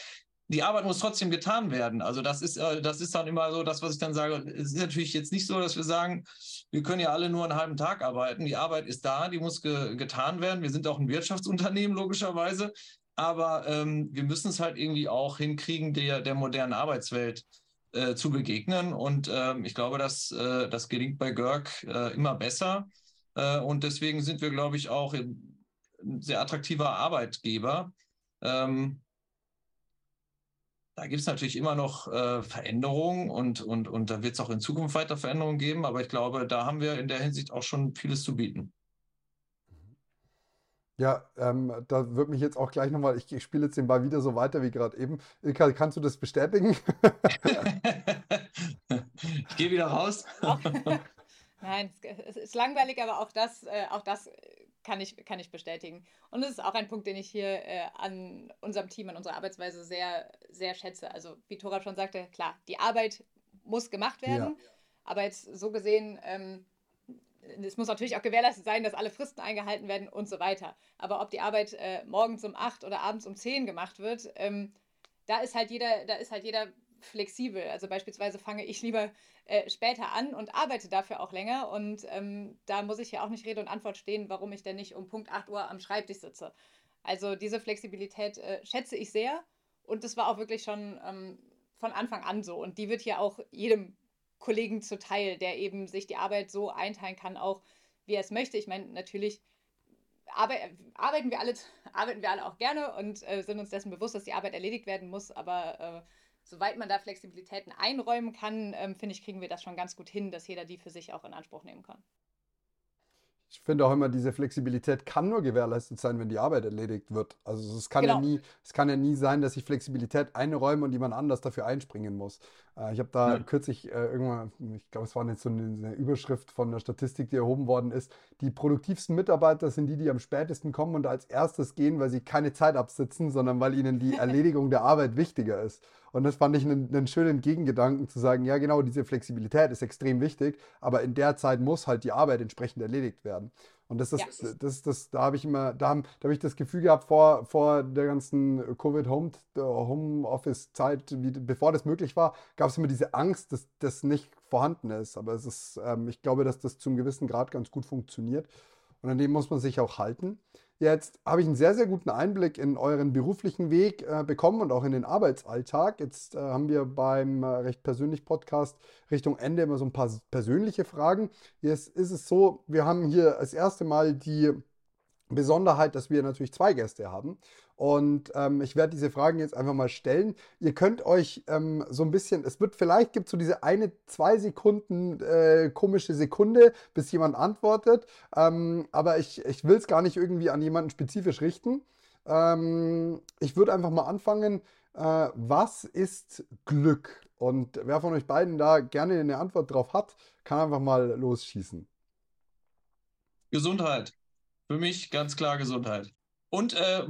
die Arbeit muss trotzdem getan werden. Also das ist, äh, das ist dann immer so das, was ich dann sage. Es ist natürlich jetzt nicht so, dass wir sagen, wir können ja alle nur einen halben Tag arbeiten. Die Arbeit ist da, die muss ge getan werden. Wir sind auch ein Wirtschaftsunternehmen, logischerweise. Aber ähm, wir müssen es halt irgendwie auch hinkriegen, der, der modernen Arbeitswelt äh, zu begegnen. Und ähm, ich glaube, dass, äh, das gelingt bei Görg äh, immer besser. Äh, und deswegen sind wir, glaube ich, auch ein sehr attraktiver Arbeitgeber. Ähm, da gibt es natürlich immer noch äh, Veränderungen und, und, und da wird es auch in Zukunft weiter Veränderungen geben, aber ich glaube, da haben wir in der Hinsicht auch schon vieles zu bieten. Ja, ähm, da würde mich jetzt auch gleich nochmal, ich, ich spiele jetzt den Ball wieder so weiter wie gerade eben. Ilka, kannst du das bestätigen? [LAUGHS] ich gehe wieder raus. [LAUGHS] Nein, es ist langweilig, aber auch das, äh, auch das kann ich, kann ich bestätigen. Und das ist auch ein Punkt, den ich hier äh, an unserem Team, an unserer Arbeitsweise sehr, sehr schätze. Also, wie Tora schon sagte, klar, die Arbeit muss gemacht werden, ja. aber jetzt so gesehen, ähm, es muss natürlich auch gewährleistet sein, dass alle Fristen eingehalten werden und so weiter. Aber ob die Arbeit äh, morgens um 8 oder abends um 10 gemacht wird, ähm, da ist halt jeder, da ist halt jeder flexibel. Also beispielsweise fange ich lieber äh, später an und arbeite dafür auch länger. Und ähm, da muss ich ja auch nicht Rede und Antwort stehen, warum ich denn nicht um Punkt 8 Uhr am Schreibtisch sitze. Also diese Flexibilität äh, schätze ich sehr. Und das war auch wirklich schon ähm, von Anfang an so. Und die wird ja auch jedem Kollegen zuteil, der eben sich die Arbeit so einteilen kann, auch wie er es möchte. Ich meine, natürlich arbeiten wir alle, [LAUGHS] arbeiten wir alle auch gerne und äh, sind uns dessen bewusst, dass die Arbeit erledigt werden muss. Aber äh, soweit man da Flexibilitäten einräumen kann, ähm, finde ich, kriegen wir das schon ganz gut hin, dass jeder die für sich auch in Anspruch nehmen kann. Ich finde auch immer, diese Flexibilität kann nur gewährleistet sein, wenn die Arbeit erledigt wird. Also es kann, genau. ja, nie, es kann ja nie sein, dass ich Flexibilität einräume und jemand anders dafür einspringen muss. Äh, ich habe da ja. kürzlich äh, irgendwann, ich glaube, es war jetzt so eine, eine, Überschrift von der Statistik, die erhoben worden ist. Die produktivsten Mitarbeiter sind die, die am spätesten kommen und als erstes gehen, weil sie keine Zeit absitzen, sondern weil ihnen die [LAUGHS] Erledigung der Arbeit wichtiger ist. Und das fand ich einen, einen, schönen Gegengedanken zu sagen, ja genau, diese Flexibilität ist extrem wichtig, aber in der Zeit muss halt die Arbeit entsprechend erledigt werden. Und das ist, ja. das, das, da habe ich immer, da, da habe ich das Gefühl gehabt, vor, vor der ganzen Covid-Homeoffice-Zeit, bevor das möglich war, gab es immer diese Angst, dass das nicht vorhanden ist. Aber es ist, ähm, ich glaube, dass das zum gewissen Grad ganz gut funktioniert. Und an dem muss man sich auch halten. Jetzt habe ich einen sehr, sehr guten Einblick in euren beruflichen Weg äh, bekommen und auch in den Arbeitsalltag. Jetzt äh, haben wir beim äh, Recht persönlich Podcast Richtung Ende immer so ein paar persönliche Fragen. Jetzt ist es so, wir haben hier das erste Mal die Besonderheit, dass wir natürlich zwei Gäste haben. Und ähm, ich werde diese Fragen jetzt einfach mal stellen. Ihr könnt euch ähm, so ein bisschen, es wird vielleicht gibt so diese eine, zwei Sekunden äh, komische Sekunde, bis jemand antwortet. Ähm, aber ich, ich will es gar nicht irgendwie an jemanden spezifisch richten. Ähm, ich würde einfach mal anfangen. Äh, was ist Glück? Und wer von euch beiden da gerne eine Antwort drauf hat, kann einfach mal losschießen. Gesundheit. Für mich ganz klar Gesundheit. Und äh,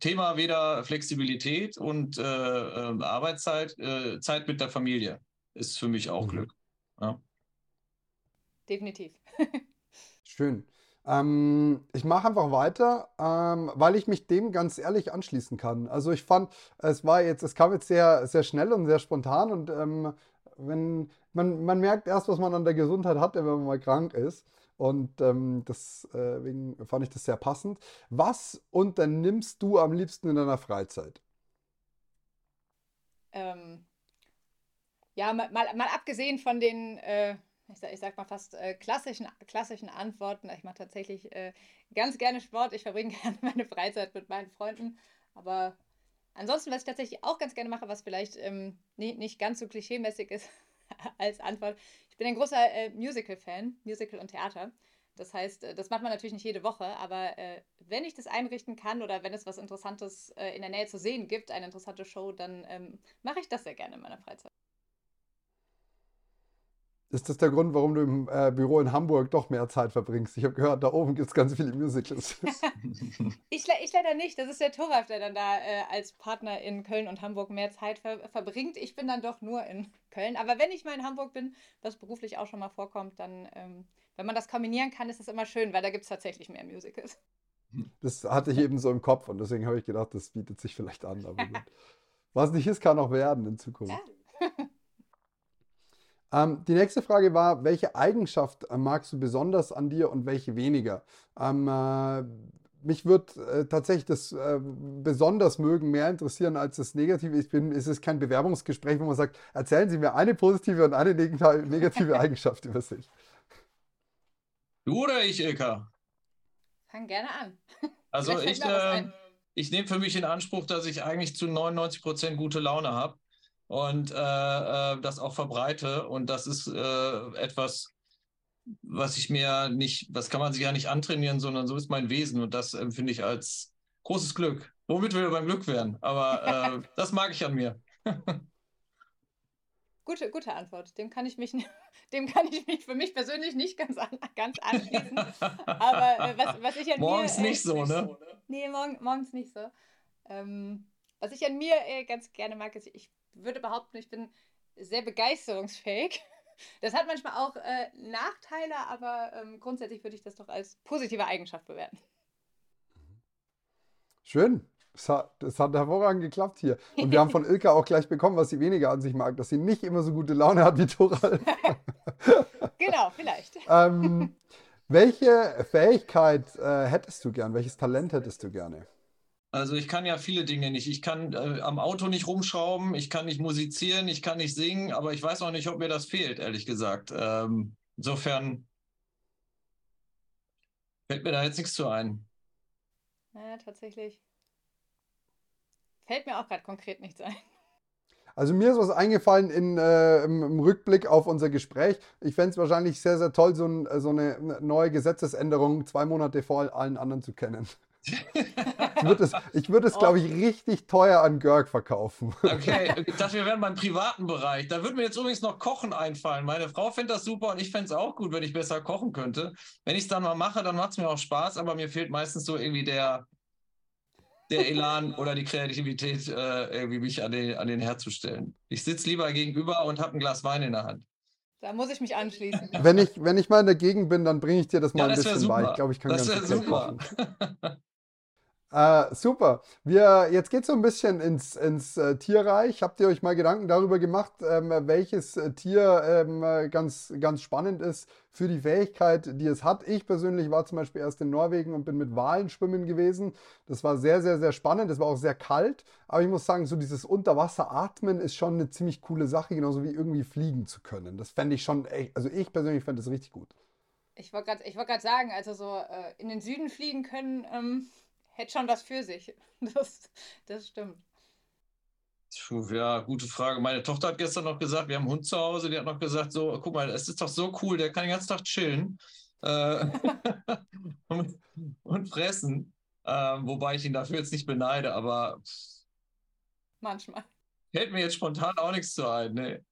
Thema wieder Flexibilität und äh, äh, Arbeitszeit, äh, Zeit mit der Familie ist für mich auch mhm. Glück. Ja. Definitiv. [LAUGHS] Schön. Ähm, ich mache einfach weiter, ähm, weil ich mich dem ganz ehrlich anschließen kann. Also ich fand, es war jetzt, es kam jetzt sehr, sehr schnell und sehr spontan und ähm, wenn man, man merkt erst, was man an der Gesundheit hat, wenn man mal krank ist. Und ähm, deswegen fand ich das sehr passend. Was unternimmst du am liebsten in deiner Freizeit? Ähm, ja, mal, mal, mal, abgesehen von den, äh, ich, sag, ich, sag, mal fast äh, klassischen, klassischen Antworten. Ich mache tatsächlich äh, ganz gerne Sport. Ich verbringe [LAUGHS] gerne meine Freizeit mit meinen Freunden. Aber ansonsten, was ich tatsächlich auch ganz gerne mache, was vielleicht ähm, nicht, nicht ganz so klischeemäßig ist [LAUGHS] als Antwort, ich bin ein großer äh, Musical-Fan, Musical und Theater. Das heißt, äh, das macht man natürlich nicht jede Woche, aber äh, wenn ich das einrichten kann oder wenn es was Interessantes äh, in der Nähe zu sehen gibt, eine interessante Show, dann ähm, mache ich das sehr gerne in meiner Freizeit. Ist das der Grund, warum du im äh, Büro in Hamburg doch mehr Zeit verbringst? Ich habe gehört, da oben gibt es ganz viele Musicals. [LAUGHS] ich, ich, leider nicht. Das ist der Toralf, der dann da äh, als Partner in Köln und Hamburg mehr Zeit ver verbringt. Ich bin dann doch nur in Köln. Aber wenn ich mal in Hamburg bin, was beruflich auch schon mal vorkommt, dann, ähm, wenn man das kombinieren kann, ist das immer schön, weil da gibt es tatsächlich mehr Musicals. Das hatte ich eben so im Kopf und deswegen habe ich gedacht, das bietet sich vielleicht an. Aber [LAUGHS] was nicht ist, kann auch werden in Zukunft. Ja. [LAUGHS] Ähm, die nächste Frage war, welche Eigenschaft äh, magst du besonders an dir und welche weniger? Ähm, äh, mich würde äh, tatsächlich das äh, besonders mögen mehr interessieren als das Negative. Ich bin, es ist kein Bewerbungsgespräch, wo man sagt, erzählen Sie mir eine positive und eine [LAUGHS] negative [LAUGHS] Eigenschaft über sich. Du oder ich, Ilka? Fang gerne an. [LAUGHS] Also ich, äh, ich nehme für mich in Anspruch, dass ich eigentlich zu 99 Prozent gute Laune habe und äh, äh, das auch verbreite. Und das ist äh, etwas, was ich mir nicht, das kann man sich ja nicht antrainieren, sondern so ist mein Wesen. Und das empfinde ich als großes Glück. Womit wir beim Glück wären. Aber [LAUGHS] äh, das mag ich an mir. [LAUGHS] Gute, gute Antwort. Dem kann ich mich, [LAUGHS] dem kann ich mich für mich persönlich nicht ganz, an, ganz anschließen. Aber äh, was, was ich an morgens mir, äh, nicht so, ne? Nee, morgen, morgens nicht so. Ähm, was ich an mir äh, ganz gerne mag, ist, ich würde behaupten, ich bin sehr begeisterungsfähig. [LAUGHS] Das hat manchmal auch äh, Nachteile, aber ähm, grundsätzlich würde ich das doch als positive Eigenschaft bewerten. Schön. Es hat, es hat hervorragend geklappt hier. Und wir haben von [LAUGHS] Ilka auch gleich bekommen, was sie weniger an sich mag, dass sie nicht immer so gute Laune hat wie Toral. [LAUGHS] genau, vielleicht. ähm, welche Fähigkeit äh, hättest du gern? Welches Talent hättest du gerne? Also ich kann ja viele Dinge nicht. Ich kann äh, am Auto nicht rumschrauben, ich kann nicht musizieren, ich kann nicht singen, aber ich weiß auch nicht, ob mir das fehlt, ehrlich gesagt. Ähm, insofern fällt mir da jetzt nichts zu ein. Ja, tatsächlich. Fällt mir auch gerade konkret nichts ein. Also mir ist was eingefallen in, äh, im, im, Rückblick auf unser Gespräch. Ich fände es wahrscheinlich sehr, sehr toll, so, ein, so, eine neue Gesetzesänderung zwei Monate vor allen anderen zu kennen ich würde es, ich würd es oh. glaube ich, richtig teuer an Görg verkaufen. Okay, ich dachte, wir wären beim privaten Bereich. Da würde mir jetzt übrigens noch Kochen einfallen. Meine Frau fände das super und ich fände es auch gut, wenn ich besser kochen könnte. Wenn ich es dann mal mache, dann macht es mir auch Spaß, aber mir fehlt meistens so irgendwie der, der Elan oder die Kreativität, äh, irgendwie mich an den, an den Herd zu stellen. Ich sitze lieber gegenüber und habe ein Glas Wein in der Hand. Da muss ich mich anschließen. Wenn ich, wenn ich mal in der Gegend bin, dann bringe ich dir das mal ja, ein bisschen bei. Ich glaube, ich kann das ganz gut kochen. [LAUGHS] Äh, super. Wir, jetzt geht es so ein bisschen ins, ins äh, Tierreich. Habt ihr euch mal Gedanken darüber gemacht, ähm, welches äh, Tier ähm, ganz, ganz spannend ist für die Fähigkeit, die es hat? Ich persönlich war zum Beispiel erst in Norwegen und bin mit Walen schwimmen gewesen. Das war sehr, sehr, sehr spannend. Das war auch sehr kalt. Aber ich muss sagen, so dieses Unterwasseratmen ist schon eine ziemlich coole Sache, genauso wie irgendwie fliegen zu können. Das fände ich schon echt, also ich persönlich fände das richtig gut. Ich wollte gerade wollt sagen, also so äh, in den Süden fliegen können. Ähm hätte schon was für sich. [LAUGHS] Das, das stimmt. Ja, gute Frage. Meine Tochter hat gestern noch gesagt, wir haben einen Hund zu Hause, die hat noch gesagt, so, guck mal, es ist doch so cool, der kann den ganzen Tag chillen äh, [LAUGHS] und, und, fressen. Äh, wobei ich ihn dafür jetzt nicht beneide, aber manchmal. Fällt mir jetzt spontan auch nichts zu ein, nee.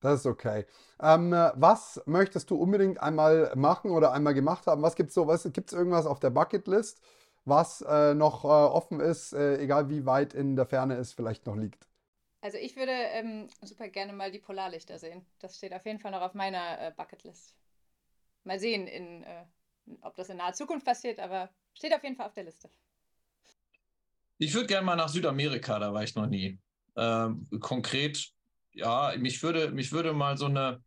Das ist okay. Ähm, was möchtest du unbedingt einmal machen oder einmal gemacht haben? Was gibt es so? Gibt es irgendwas auf der Bucketlist, was äh, noch äh, offen ist, äh, egal wie weit in der Ferne es vielleicht noch liegt? Also ich würde ähm, super gerne mal die Polarlichter sehen. Das steht auf jeden Fall noch auf meiner äh, Bucketlist. Mal sehen, in, äh, ob das in naher Zukunft passiert, aber steht auf jeden Fall auf der Liste. Ich würde gerne mal nach Südamerika, da war ich noch nie. Ähm, konkret ja, mich würde, mich würde mal so eine,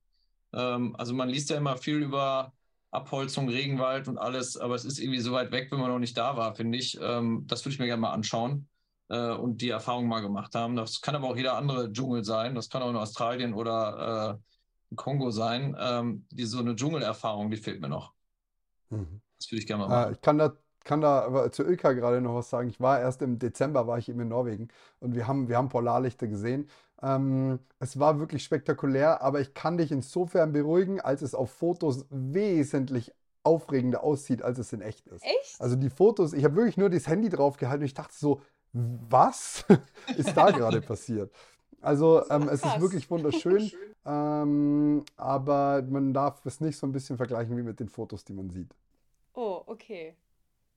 ähm, also man liest ja immer viel über Abholzung, Regenwald und alles, aber es ist irgendwie so weit weg, wenn man noch nicht da war, finde ich. Ähm, das würde ich mir gerne mal anschauen äh, und die Erfahrung mal gemacht haben. Das kann aber auch jeder andere Dschungel sein. Das kann auch in Australien oder äh, Kongo sein. Ähm, die, so eine Dschungelerfahrung, die fehlt mir noch. Mhm. Das würde ich gerne mal machen. Äh, ich kann da kann da zu Ilka gerade noch was sagen. Ich war erst im Dezember, war ich eben in Norwegen und wir haben, wir haben Polarlichter gesehen. Ähm, es war wirklich spektakulär, aber ich kann dich insofern beruhigen, als es auf Fotos wesentlich aufregender aussieht, als es in echt ist. Echt? Also die Fotos, ich habe wirklich nur das Handy drauf gehalten und ich dachte so, was [LAUGHS] ist da gerade [LAUGHS] passiert? Also ähm, es ist wirklich wunderschön, [LAUGHS] ähm, aber man darf es nicht so ein bisschen vergleichen wie mit den Fotos, die man sieht. Oh, okay.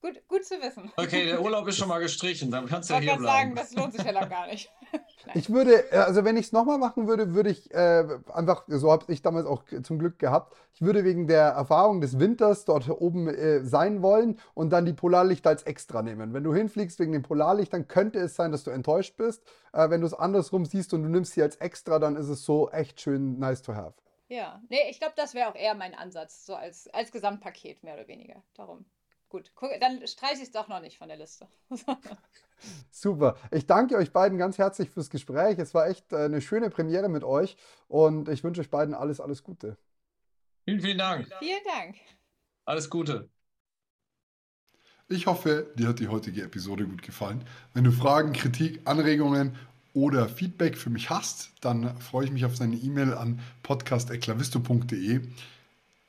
Gut, gut zu wissen. Okay, der Urlaub ist schon mal gestrichen, dann kannst du ja hier bleiben. sagen, das lohnt sich ja lang gar nicht. [LAUGHS] ich würde, äh, also wenn ich es nochmal machen würde, würde ich äh, einfach, so habe ich damals auch zum Glück gehabt, ich würde wegen der Erfahrung des Winters dort oben äh, sein wollen und dann die Polarlichter als extra nehmen. Wenn du hinfliegst wegen den Polarlichtern, könnte es sein, dass du enttäuscht bist. Äh, wenn du es andersrum siehst und du nimmst sie als extra, dann ist es so echt schön nice to have. Ja, nee, ich glaube, das wäre auch eher mein Ansatz, so als, als Gesamtpaket mehr oder weniger. Darum. Gut, dann streiche ich es doch noch nicht von der Liste. [LAUGHS] Super. Ich danke euch beiden ganz herzlich fürs Gespräch. Es war echt äh, eine schöne Premiere mit euch und ich wünsche euch beiden alles, alles Gute. Vielen, vielen Dank. Vielen Dank. Alles Gute. Ich hoffe, dir hat die heutige Episode gut gefallen. Wenn du Fragen, Kritik, Anregungen oder Feedback für mich hast, dann freue ich mich auf deine E-Mail an podcast.eklavisto.de.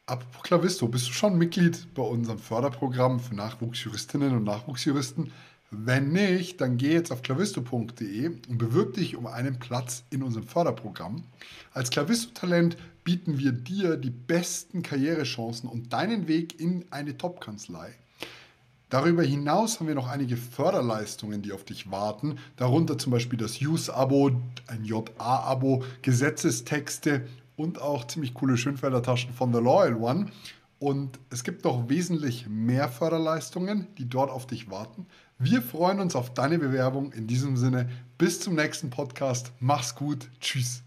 Apropos Klavisto, bist du schon Mitglied bei unserem Förderprogramm für Nachwuchsjuristinnen und Nachwuchsjuristen? Wenn nicht, dann geh jetzt auf klavisto.de und bewirb dich um einen Platz in unserem Förderprogramm. Als Klavisto-Talent bieten wir dir die besten Karrierechancen und deinen Weg in eine Top-Kanzlei. Darüber hinaus haben wir noch einige Förderleistungen, die auf dich warten, darunter zum Beispiel das Use-Abo, ein JA-Abo, Gesetzestexte und auch ziemlich coole Schönfelder Taschen von The Loyal One. Und es gibt noch wesentlich mehr Förderleistungen, die dort auf dich warten. Wir freuen uns auf deine Bewerbung. In diesem Sinne, bis zum nächsten Podcast. Mach's gut. Tschüss.